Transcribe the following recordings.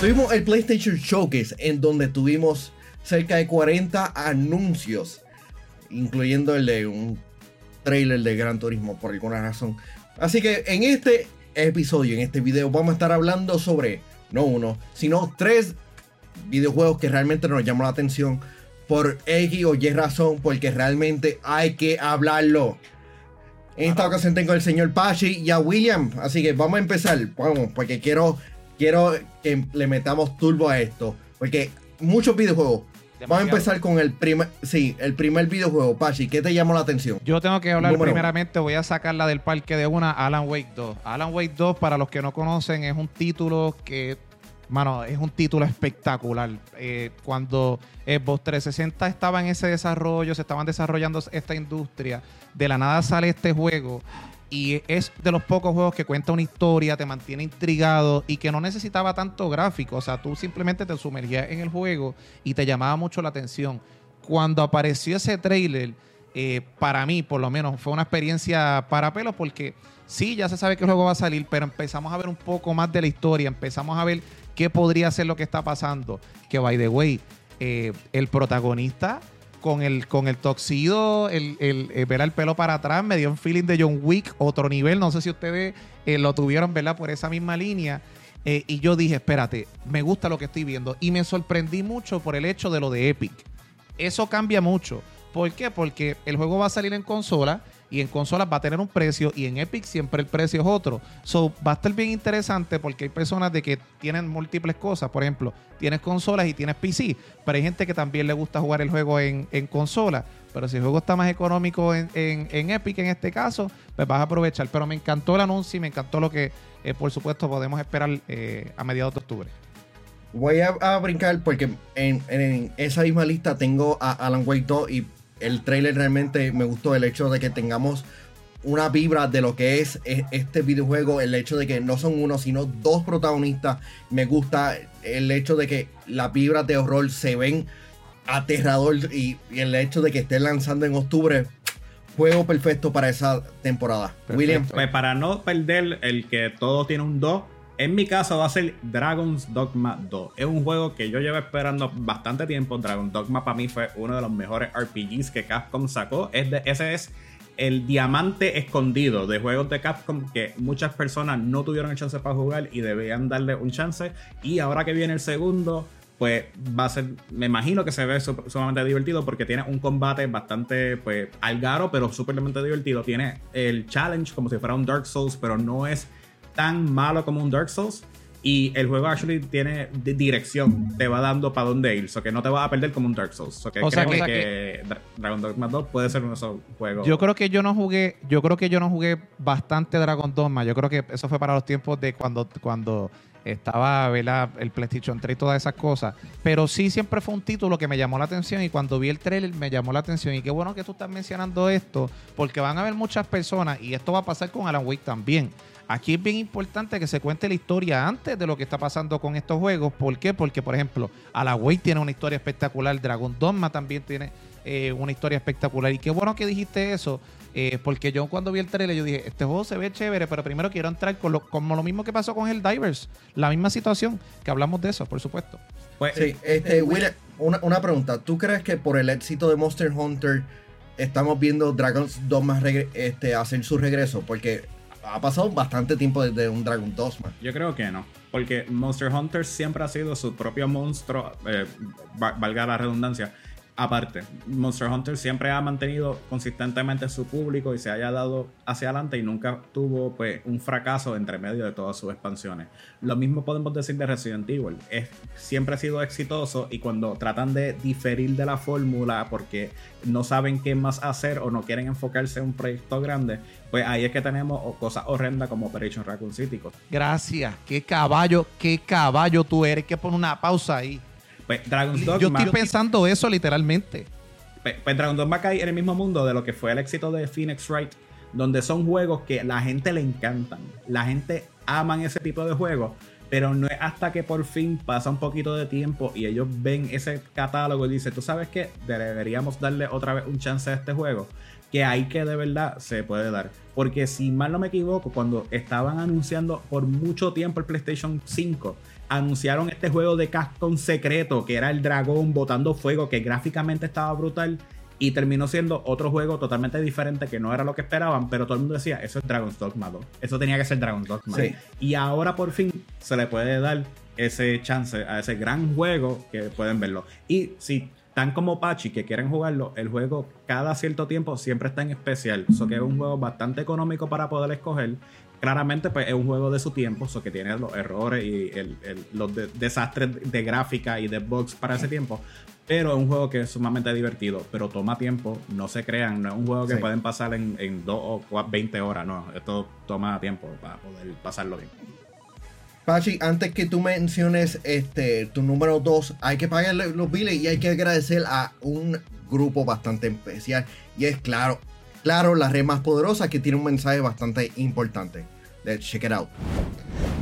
Tuvimos el PlayStation Showcase en donde tuvimos cerca de 40 anuncios, incluyendo el de un trailer de Gran Turismo por alguna razón. Así que en este episodio, en este video, vamos a estar hablando sobre no uno, sino tres videojuegos que realmente nos llamó la atención por X o Y razón, porque realmente hay que hablarlo. En esta ocasión tengo al señor Pachi y a William, así que vamos a empezar, vamos, porque quiero, quiero que le metamos turbo a esto, porque muchos videojuegos. Vamos a empezar con el primer, sí, el primer videojuego, Pachi, ¿qué te llamó la atención? Yo tengo que hablar primeramente, voy a sacarla del parque de una, Alan Wake 2. Alan Wake 2, para los que no conocen, es un título que Mano, es un título espectacular. Eh, cuando Xbox 360 estaba en ese desarrollo, se estaban desarrollando esta industria, de la nada sale este juego y es de los pocos juegos que cuenta una historia, te mantiene intrigado y que no necesitaba tanto gráfico. O sea, tú simplemente te sumergías en el juego y te llamaba mucho la atención. Cuando apareció ese trailer, eh, para mí, por lo menos, fue una experiencia para pelos porque sí, ya se sabe que el juego va a salir, pero empezamos a ver un poco más de la historia, empezamos a ver qué podría ser lo que está pasando. Que, by the way, eh, el protagonista con el, con el toxido, el, el, ver el pelo para atrás, me dio un feeling de John Wick, otro nivel. No sé si ustedes eh, lo tuvieron, ¿verdad? Por esa misma línea. Eh, y yo dije, espérate, me gusta lo que estoy viendo. Y me sorprendí mucho por el hecho de lo de Epic. Eso cambia mucho. ¿Por qué? Porque el juego va a salir en consola y en consolas va a tener un precio y en Epic siempre el precio es otro. So, va a estar bien interesante porque hay personas de que tienen múltiples cosas. Por ejemplo, tienes consolas y tienes PC, pero hay gente que también le gusta jugar el juego en, en consola. Pero si el juego está más económico en, en, Epic en este caso, pues vas a aprovechar. Pero me encantó el anuncio y me encantó lo que, eh, por supuesto, podemos esperar eh, a mediados de octubre. Voy a, a brincar porque en, en, esa misma lista tengo a Alan Wake 2 y el trailer realmente me gustó el hecho de que tengamos una vibra de lo que es e, este videojuego, el hecho de que no son uno, sino dos protagonistas. Me gusta el hecho de que las vibras de horror se ven aterrador y, el hecho de que esté lanzando en octubre. Juego perfecto para esa temporada. William. Pues para no perder el que todo tiene un 2, en mi caso va a ser Dragon's Dogma 2. Es un juego que yo llevo esperando bastante tiempo. Dragon's Dogma para mí fue uno de los mejores RPGs que Capcom sacó. ese es el diamante escondido de juegos de Capcom que muchas personas no tuvieron el chance para jugar y debían darle un chance. Y ahora que viene el segundo, pues va a ser, me imagino que se ve sumamente divertido porque tiene un combate bastante, pues, algaro, pero súpermente divertido. Tiene el challenge como si fuera un Dark Souls, pero no es tan malo como un Dark Souls. Y el juego actually tiene dirección, te va dando para dónde ir, so que no te vas a perder como un Dark Souls. o sea, que, Dragon Dogma 2 puede ser uno de esos juegos. Yo creo que yo no jugué, yo creo que yo no jugué bastante Dragon Dogma. Yo creo que eso fue para los tiempos de cuando, cuando estaba el PlayStation 3 y todas esas cosas. Pero sí siempre fue un título que me llamó la atención y cuando vi el trailer me llamó la atención. Y qué bueno que tú estás mencionando esto, porque van a haber muchas personas y esto va a pasar con Alan Wake también Aquí es bien importante que se cuente la historia antes de lo que está pasando con estos juegos. ¿Por qué? Porque, por ejemplo, Alaway tiene una historia espectacular, Dragon Dogma también tiene eh, una historia espectacular. Y qué bueno que dijiste eso, eh, porque yo cuando vi el trailer yo dije, este juego se ve chévere, pero primero quiero entrar con lo, como lo mismo que pasó con el Divers, la misma situación, que hablamos de eso, por supuesto. Pues, sí, este, Will, una, una pregunta, ¿tú crees que por el éxito de Monster Hunter estamos viendo Dragon's Dogma este, hacer su regreso? Porque ha pasado bastante tiempo desde un Dragon Dogma. Yo creo que no. Porque Monster Hunter siempre ha sido su propio monstruo, eh, valga la redundancia, aparte, Monster Hunter siempre ha mantenido consistentemente su público y se haya dado hacia adelante y nunca tuvo pues un fracaso entre medio de todas sus expansiones. Lo mismo podemos decir de Resident Evil. Es, siempre ha sido exitoso y cuando tratan de diferir de la fórmula porque no saben qué más hacer o no quieren enfocarse en un proyecto grande, pues ahí es que tenemos cosas horrendas como Operation Raccoon City. Gracias. Qué caballo, qué caballo tú eres. Que poner una pausa ahí. Pues Dragon's Dogma. Yo estoy pensando eso literalmente. Pues, pues Dragon's Dogma cae en el mismo mundo de lo que fue el éxito de Phoenix Wright, donde son juegos que la gente le encantan. La gente aman ese tipo de juegos, Pero no es hasta que por fin pasa un poquito de tiempo y ellos ven ese catálogo y dicen, tú sabes que deberíamos darle otra vez un chance a este juego, que ahí que de verdad se puede dar. Porque si mal no me equivoco, cuando estaban anunciando por mucho tiempo el PlayStation 5, anunciaron este juego de Capcom secreto, que era el dragón botando fuego, que gráficamente estaba brutal y terminó siendo otro juego totalmente diferente que no era lo que esperaban, pero todo el mundo decía, eso es Dragon's Dogma 2. Eso tenía que ser Dragon's Dogma. Y ahora por fin se le puede dar ese chance a ese gran juego que pueden verlo. Y si tan como Pachi que quieren jugarlo, el juego cada cierto tiempo siempre está en especial. Eso que es un juego bastante económico para poder escoger. Claramente, pues es un juego de su tiempo, eso que tiene los errores y los desastres de gráfica y de bugs para ese tiempo. Pero es un juego que es sumamente divertido, pero toma tiempo, no se crean, no es un juego que pueden pasar en, en 2 o 20 horas, no, esto toma tiempo para poder pasarlo bien. Pachi, antes que tú menciones este, tu número 2, hay que pagar los biles y hay que agradecer a un grupo bastante especial. Y es claro, claro, la red más poderosa que tiene un mensaje bastante importante. Let's check it out.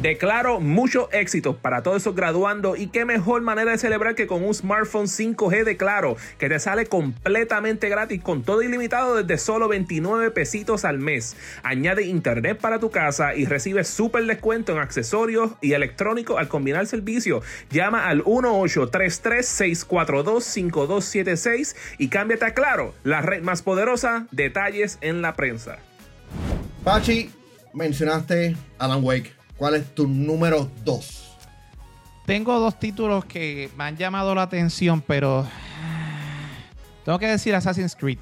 Declaro mucho éxito para todos esos graduando y qué mejor manera de celebrar que con un smartphone 5G de Claro que te sale completamente gratis con todo ilimitado desde solo 29 pesitos al mes. Añade internet para tu casa y recibe súper descuento en accesorios y electrónicos al combinar servicio. Llama al 1833-642-5276 y cámbiate a Claro, la red más poderosa. Detalles en la prensa. Pachi, mencionaste Alan Wake. ¿Cuál es tu número 2? Tengo dos títulos que me han llamado la atención, pero tengo que decir Assassin's Creed.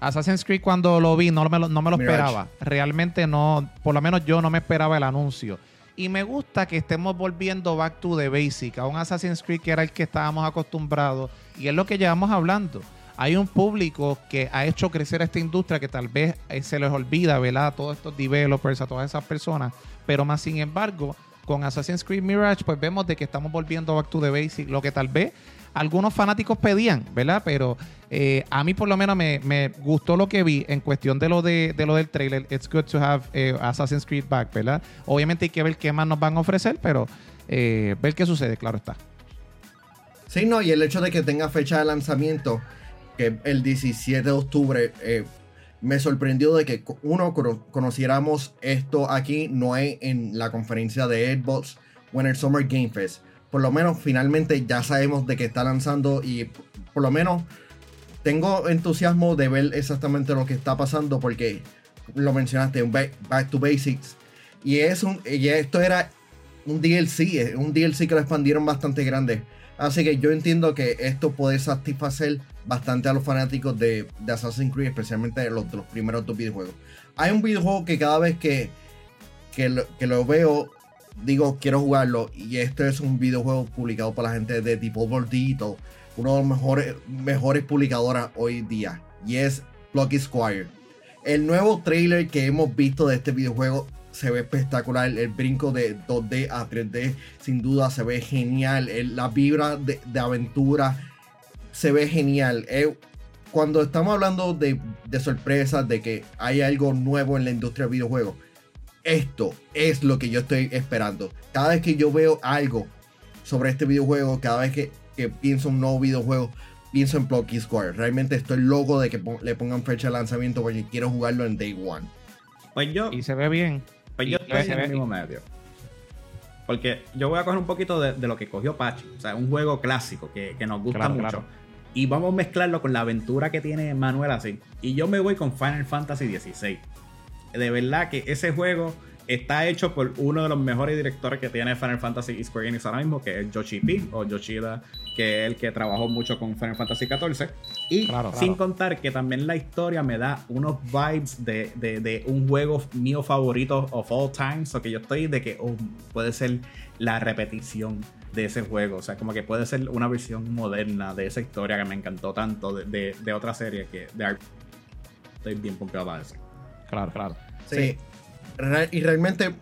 Assassin's Creed cuando lo vi no me lo, no me lo esperaba. Realmente no, por lo menos yo no me esperaba el anuncio. Y me gusta que estemos volviendo back to the basic, a un Assassin's Creed que era el que estábamos acostumbrados y es lo que llevamos hablando. Hay un público que ha hecho crecer esta industria que tal vez eh, se les olvida, ¿verdad? A todos estos developers, a todas esas personas, pero más sin embargo, con Assassin's Creed Mirage, pues vemos de que estamos volviendo back to the basic, lo que tal vez algunos fanáticos pedían, ¿verdad? Pero eh, a mí por lo menos me, gustó lo que vi en cuestión de lo de, lo del trailer. It's good to have eh, Assassin's Creed back, ¿verdad? Obviamente hay que ver qué más nos van a ofrecer, pero ver qué sucede, claro está. Sí, no, y el hecho de que tenga fecha de lanzamiento, que el 17 de octubre, me sorprendió de que uno conociéramos esto aquí, no es en la conferencia de Xbox o el Summer Game Fest. Por lo menos finalmente ya sabemos de que está lanzando y por lo menos tengo entusiasmo de ver exactamente lo que está pasando porque lo mencionaste, un back, to basics. Y, es un, y esto era un DLC, un DLC que lo expandieron bastante grande. Así que yo entiendo que esto puede satisfacer bastante a los fanáticos de, Assassin's Creed, especialmente los, los primeros dos videojuegos. Hay un videojuego que cada vez que, que, lo, veo, digo, quiero jugarlo. Y este es un videojuego publicado por la gente de Devolver Digital, uno de los mejores, mejores publicadoras hoy día. Y es Blocky Squire. El nuevo trailer que hemos visto de este videojuego se ve espectacular. El brinco de 2D a 3D, sin duda, se ve genial. la vibra de, aventura se ve genial. Eh, cuando estamos hablando de, de sorpresas, de que hay algo nuevo en la industria de videojuegos, esto es lo que yo estoy esperando. Cada vez que yo veo algo sobre este videojuego, cada vez que, que pienso en un nuevo videojuego, pienso en Blocky Square. Realmente estoy loco de que le pongan fecha de lanzamiento porque quiero jugarlo en Day One. Pues yo. Y se ve bien. Pues yo estoy en el mismo medio. Porque yo voy a coger un poquito de, lo que cogió Pachi. O sea, un juego clásico que, nos gusta mucho. Y vamos a mezclarlo con la aventura que tiene Manuel así. Y yo me voy con Final Fantasy XVI. De verdad que ese juego está hecho por uno de los mejores directores que tiene Final Fantasy Square Enix ahora mismo, que es Yoshi P o Yoshida, que es el que trabajó mucho con Final Fantasy XIV. Y sin contar que también la historia me da unos vibes de, un juego mío favorito of all time, o que yo estoy de que oh, puede ser la repetición de ese juego, o sea, como que puede ser una versión moderna de esa historia que me encantó tanto de, otra serie que de Estoy bien pompeado para eso. Claro, claro. sí y realmente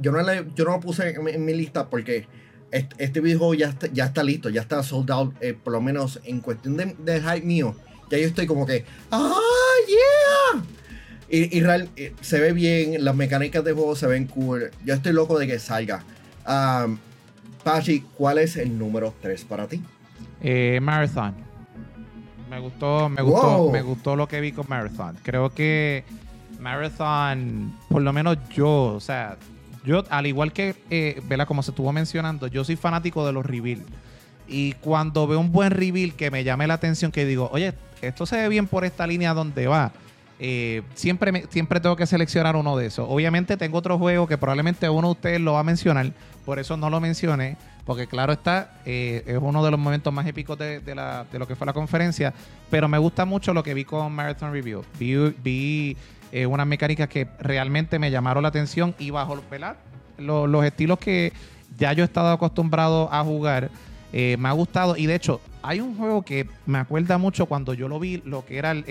yo, no yo no lo puse en, mi lista porque este, videojuego ya está, ya está listo, ya está sold out, eh, por lo menos en cuestión de, de, hype mío. Ya yo estoy como que, ¡ah, yeah! Y, y real, eh, se ve bien, las mecánicas de juego se ven cool. Yo estoy loco de que salga. Um, Pachi, ¿cuál es el número 3 para ti? Eh, Marathon. Me gustó, me gustó, Wow. me gustó lo que vi con Marathon. Creo que Marathon, por lo menos yo, o sea, yo, al igual que, eh. Como se estuvo mencionando, yo soy fanático de los reveal. Y cuando veo un buen reveal que me llame la atención, que digo, oye, esto se ve bien por esta línea donde va. eh, siempre, siempre tengo que seleccionar uno de esos. Obviamente tengo otro juego que probablemente uno de ustedes lo va a mencionar, por eso no lo mencioné, porque claro está, eh, es uno de los momentos más épicos de, de lo que fue la conferencia, pero me gusta mucho lo que vi con Marathon Review. Vi, vi, eh, unas mecánicas que realmente me llamaron la atención y bajo ¿verdad? Lo- los estilos que ya yo he estado acostumbrado a jugar, eh, me ha gustado. Y de hecho, hay un juego que me acuerda mucho cuando yo lo vi, lo que era el,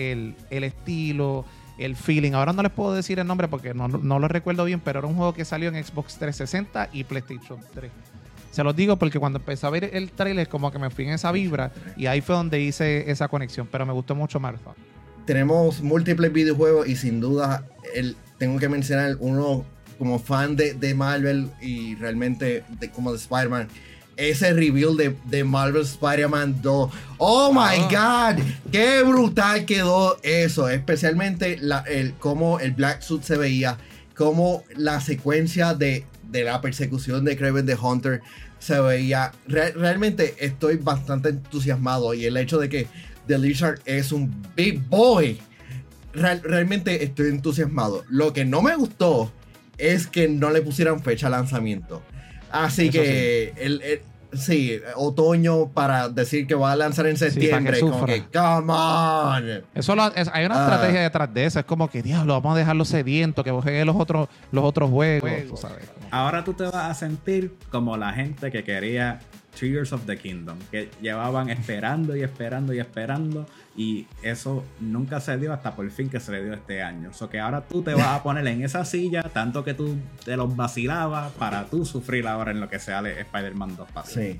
el- estilo, el feeling. Ahora no les puedo decir el nombre porque no, no lo recuerdo bien, pero era un juego que salió en Xbox 360 y PlayStation 3. Se los digo porque cuando empecé a ver el trailer, como que me fui en esa vibra y ahí fue donde hice esa conexión. Pero me gustó mucho Marathon. Tenemos múltiples videojuegos y sin duda el, tengo que mencionar uno como fan de, de Marvel y realmente de, como de Spider-Man. Ese reveal de, de Marvel Spider-Man 2. Oh my god, qué brutal quedó eso. Especialmente la, el, cómo el Black Suit se veía, cómo la secuencia de, de la persecución de Kraven the Hunter se veía. Re- realmente estoy bastante entusiasmado y el hecho de que The Lizard es un big boy. Real- realmente estoy entusiasmado. Lo que no me gustó es que no le pusieran fecha de lanzamiento. Así Eso que el, el- sí, otoño para decir que va a lanzar en para que septiembre. como sufra. que, come on. Eso lo- es- hay una Ah. estrategia detrás de eso. Es como que, diablo, vamos a dejarlo sediento, que juegue los otros, los otros juegos. tú sabes. Ahora tú te vas a sentir como la gente que quería Tears of the Kingdom, que llevaban esperando y esperando y esperando y eso nunca se dio hasta por fin que se le dio este año. O que ahora tú te vas a poner en esa silla, tanto que tú te los vacilabas para tú sufrir ahora en lo que sale Spider-Man 2 para Sí.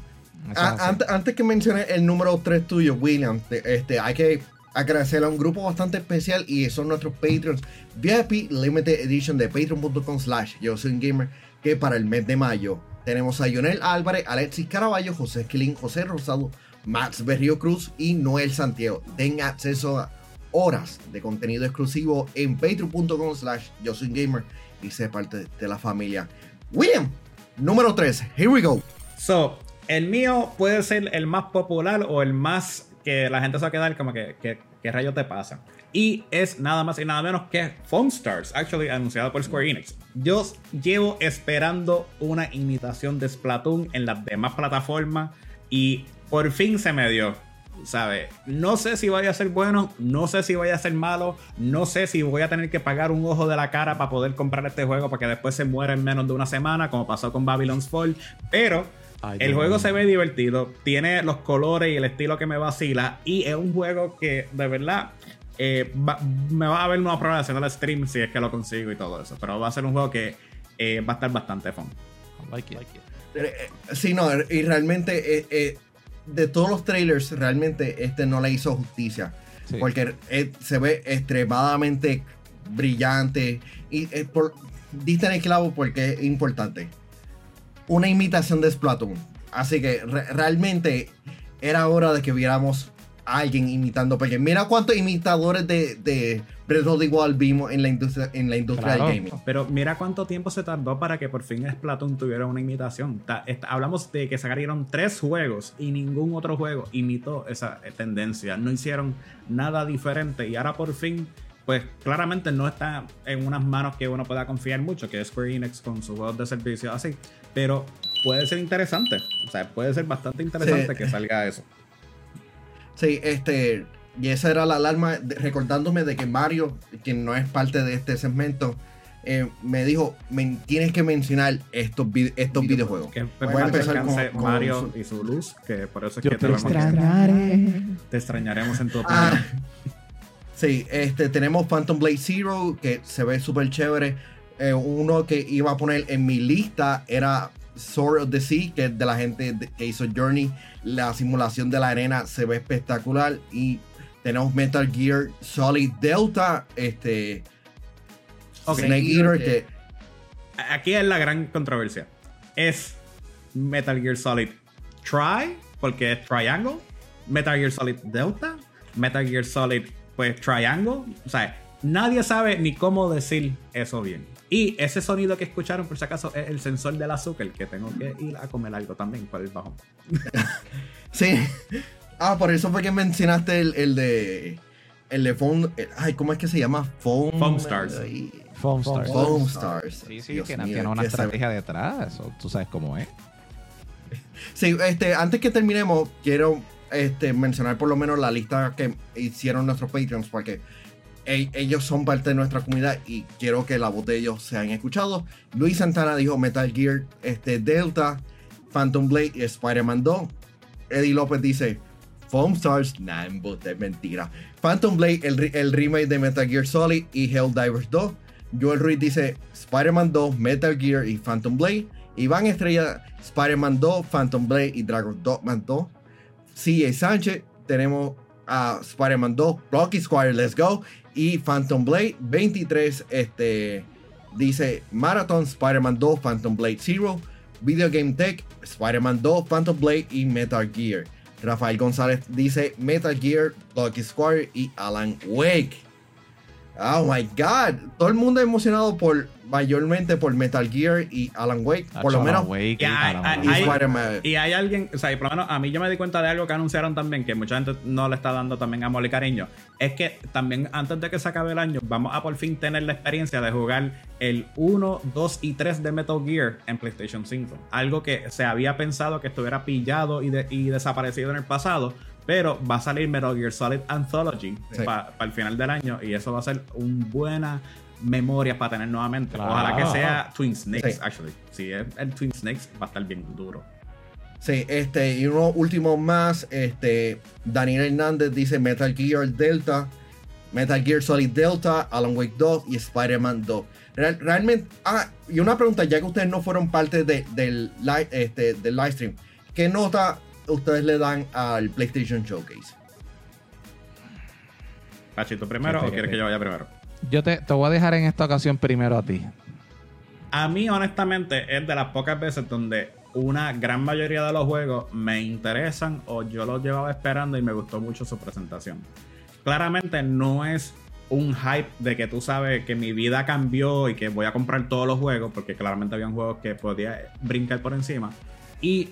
Ah, antes, antes que mencione el número 3 tuyo, William, te- este, hay que agradecerle a un grupo bastante especial y son nuestros Patreons VIP Limited Edition de patreon.com slash yo soy un gamer que para el mes de mayo tenemos a Lionel Álvarez, Alexis Caraballo, José Esquilín, José Rosado, Max Berrío Cruz y Noel Santiago. Den acceso a horas de contenido exclusivo en patreon.com slash gamer y sé parte de la familia. William, número 3, here we go. So, el mío puede ser el más popular o el más que la gente se va a quedar como que, que- ¿qué rayo te pasa? Y es nada más y nada menos que Phone Stars, actually anunciado por Square Enix. Yo llevo esperando una imitación de Splatoon en las demás plataformas y por fin se me dio. ¿Sabe? No sé si vaya a ser bueno, no sé si vaya a ser malo, no sé si voy a tener que pagar un ojo de la cara para poder comprar este juego para que después se muera en menos de una semana, como pasó con Babylon's Fall. Pero el juego se ve divertido, tiene los colores y el estilo que me vacila. Y es un juego que de verdad eh, va- me va a ver una prueba haciendo el stream si es que lo consigo y todo eso. Pero va a ser un juego que eh, va a estar bastante fun. Like it. Eh, Sí, no, y realmente eh, eh, de todos los trailers, realmente este no le hizo justicia. Sí. Porque eh, se ve extremadamente brillante. Y eh, por, diste en el clavo porque es importante. Una imitación de Splatoon. Así que re- realmente era hora de que viéramos alguien imitando. Porque mira cuántos imitadores de, de Breath of the Wild vimos en la industria, en la industria Claro. del gaming. Pero mira cuánto tiempo se tardó para que por fin Splatoon tuviera una imitación. Ta- esta- hablamos de que sacaron tres juegos y ningún otro juego imitó esa eh, tendencia. No hicieron nada diferente y ahora por fin, pues claramente no está en unas manos que uno pueda confiar mucho, que es Square Enix con sus juegos de servicio así. Pero puede ser interesante. O sea, puede ser bastante interesante Sí. que salga eso. Sí, este. Y esa era la alarma, de- recordándome de que Mario, quien no es parte de este segmento, eh, me dijo: "Men- tienes que mencionar estos, vi- estos videojuegos. Que Voy a voy a empezar con- Mario su- y su luz, que por eso es Yo que te te, vemos- extrañaré. te extrañaremos en tu opinión. Ah, sí, este, tenemos Phantom Blade Zero, que se ve súper chévere. Eh, uno que iba a poner en mi lista era Sword of the Sea, que es de la gente que hizo Journey. La simulación de la arena se ve espectacular. Y tenemos Metal Gear Solid Delta, este. Snake Eater, que Aquí es la gran controversia. Es Metal Gear Solid Tri, porque es Triangle, Metal Gear Solid Delta, Metal Gear Solid pues Triangle, o sea, nadie sabe ni cómo decir eso bien. Y ese sonido que escucharon, por si acaso, es el sensor del azúcar, que tengo que ir a comer algo también por el bajo. Sí. Ah, por eso fue que mencionaste el, el de. El de Foam. el- Ay, ¿cómo es que se llama? Foam. Foam Stars. ay, Foam Stars. Foam Stars. Sí, sí, Dios tiene, mío, tiene una estrategia detrás. Eso, tú sabes cómo es. Sí, este, antes que terminemos, quiero este, mencionar por lo menos la lista que hicieron nuestros Patreons, porque ellos son parte de nuestra comunidad y quiero que la voz de ellos sean escuchados. Luis Santana dijo Metal Gear este, Delta, Phantom Blade y Spider-Man 2. Eddie López dice Foam Stars, nah, es mentira. Phantom Blade, el, el remake de Metal Gear Solid y Helldivers 2. Joel Ruiz dice Spider-Man 2, Metal Gear y Phantom Blade. Iván Estrella, Spider-Man 2, Phantom Blade y Dragon Dogman 2. CJ Sánchez, tenemos a Spider-Man 2, Rocky Squire, Let's Go. Y Phantom Blade 23, este, dice Marathon, Spider-Man 2, Phantom Blade Zero. Video Game Tech, Spider-Man 2, Phantom Blade y Metal Gear. Rafael González dice Metal Gear, Lucky Squire y Alan Wake. Oh my god, todo el mundo emocionado por mayormente por Metal Gear y Alan Wake, por lo menos Wake, Y hay- Alan hay- Wake. y hay- Spider-Man. Y hay alguien, o sea, y por lo menos a mí yo me di cuenta de algo que anunciaron también, que mucha gente no le está dando también amor y cariño. Es que también antes de que se acabe el año, vamos a por fin tener la experiencia de jugar el 1, 2 y 3 de Metal Gear en PlayStation 5. Algo que se había pensado que estuviera pillado y, de- y desaparecido en el pasado. Pero va a salir Metal Gear Solid Anthology Sí. para el final del año y eso va a ser una buena memoria para tener nuevamente. Claro. Ojalá que sea Twin Snakes, Sí. actually. Si es el Twin Snakes, va a estar bien duro. Sí, este, y uno último más, este, Daniel Hernández dice Metal Gear Delta, Metal Gear Solid Delta, Alan Wake 2 y Spider-Man 2. Real- realmente, ah, y una pregunta, ya que ustedes no fueron parte de- del, li- este, del live stream, ¿qué nota ustedes le dan al PlayStation Showcase? Pachito primero Sí, o sí, quieres sí. que yo vaya primero? Yo te, te voy a dejar en esta ocasión primero a ti. A mí, honestamente, es de las pocas veces donde una gran mayoría de los juegos me interesan o yo los llevaba esperando y me gustó mucho su presentación. Claramente no es un hype de que tú sabes que mi vida cambió y que voy a comprar todos los juegos, porque claramente habían juegos que podía brincar por encima. Y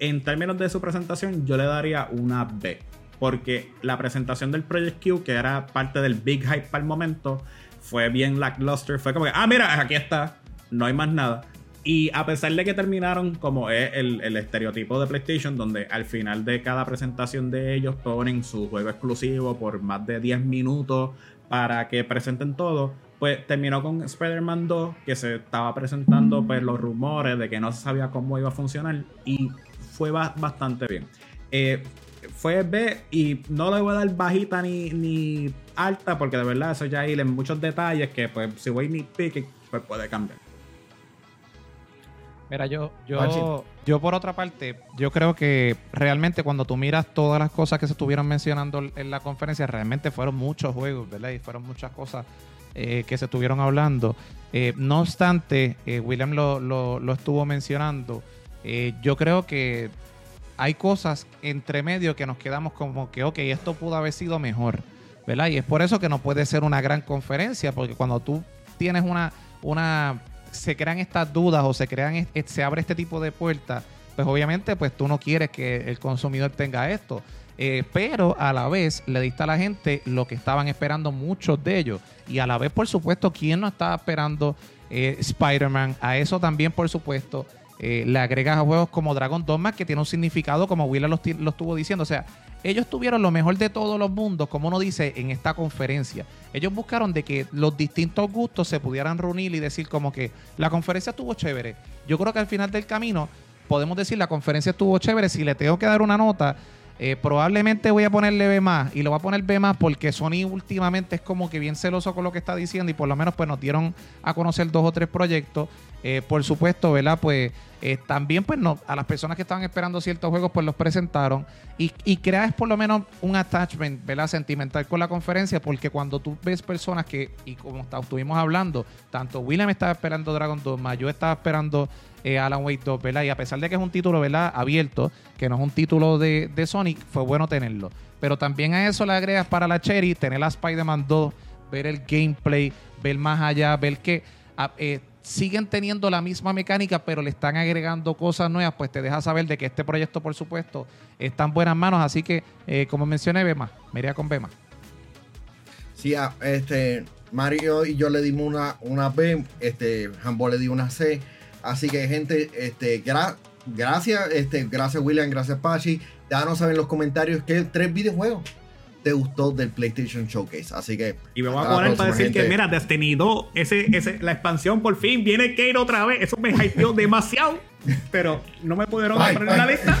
en términos de su presentación, yo le daría una B. Porque la presentación del Project Q, que era parte del big hype para el momento, fue bien lackluster. Fue como que, ah, mira, aquí está. No hay más nada. Y a pesar de que terminaron como es el, el estereotipo de PlayStation, donde al final de cada presentación de ellos ponen su juego exclusivo por más de 10 minutos para que presenten todo, pues terminó con Spider-Man 2, que se estaba presentando pues los rumores de que no se sabía cómo iba a funcionar y fue ba- bastante bien. Eh, fue B y no le voy a dar bajita ni, ni alta porque de verdad eso ya hay en muchos detalles que pues si voy ni pique pues puede cambiar. Mira, yo, yo, yo por otra parte, yo creo que realmente cuando tú miras todas las cosas que se estuvieron mencionando en la conferencia, realmente fueron muchos juegos, ¿verdad? Y fueron muchas cosas eh, que se estuvieron hablando. Eh, no obstante, eh, William lo, lo- lo estuvo mencionando, eh, yo creo que hay cosas entre medio que nos quedamos como que, ok, esto pudo haber sido mejor, ¿verdad? Y es por eso que no puede ser una gran conferencia, porque cuando tú tienes una, una se crean estas dudas o se crean se abre este tipo de puertas, pues obviamente pues tú no quieres que el consumidor tenga esto. Eh, pero a la vez le diste a la gente lo que estaban esperando muchos de ellos. Y a la vez, por supuesto, ¿quién no estaba esperando eh, Spider-Man? A eso también, por supuesto, eh, le agregas a juegos como Dragon Dogma, que tiene un significado, como Willa lo, estuvo diciendo. O sea, ellos tuvieron lo mejor de todos los mundos, como uno dice en esta conferencia. Ellos buscaron de que los distintos gustos se pudieran reunir y decir como que la conferencia estuvo chévere. Yo creo que al final del camino podemos decir la conferencia estuvo chévere. Si le tengo que dar una nota, eh, probablemente voy a ponerle B más y lo voy a poner B más porque Sony últimamente es como que bien celoso con lo que está diciendo y por lo menos pues nos dieron a conocer dos o tres proyectos. Eh, por supuesto, ¿verdad? Pues eh, también, pues no, a las personas que estaban esperando ciertos juegos, pues los presentaron y, y creas por lo menos un attachment, ¿verdad? Sentimental con la conferencia, porque cuando tú ves personas que, y como estuvimos hablando, tanto William estaba esperando Dragon Dogma, yo estaba esperando eh, Alan Wake 2, ¿verdad? Y a pesar de que es un título, ¿verdad? Abierto, que no es un título de, de Sonic, fue bueno tenerlo. Pero también a eso le agregas para la Cherry, tener a Spider-Man 2, ver el gameplay, ver más allá, ver que ah, eh, siguen teniendo la misma mecánica, pero le están agregando cosas nuevas, pues te deja saber de que este proyecto, por supuesto, está en buenas manos. Así que, eh, como mencioné, Bema, me iría con Bema. Sí, ah, este, Mario y yo le dimos una, una B, este, Jambo le dio una C. Así que, gente, este, gracias, este, gracias William, gracias Pachi. Déjanos saber en los comentarios qué tres videojuegos te gustó del PlayStation Showcase. Así que. Y me voy a poner para decir que, mira, Destiny 2, ese, ese, la expansión por fin, viene Kate otra vez. Eso me hypeó demasiado. Pero no me pudieron poner en la lista.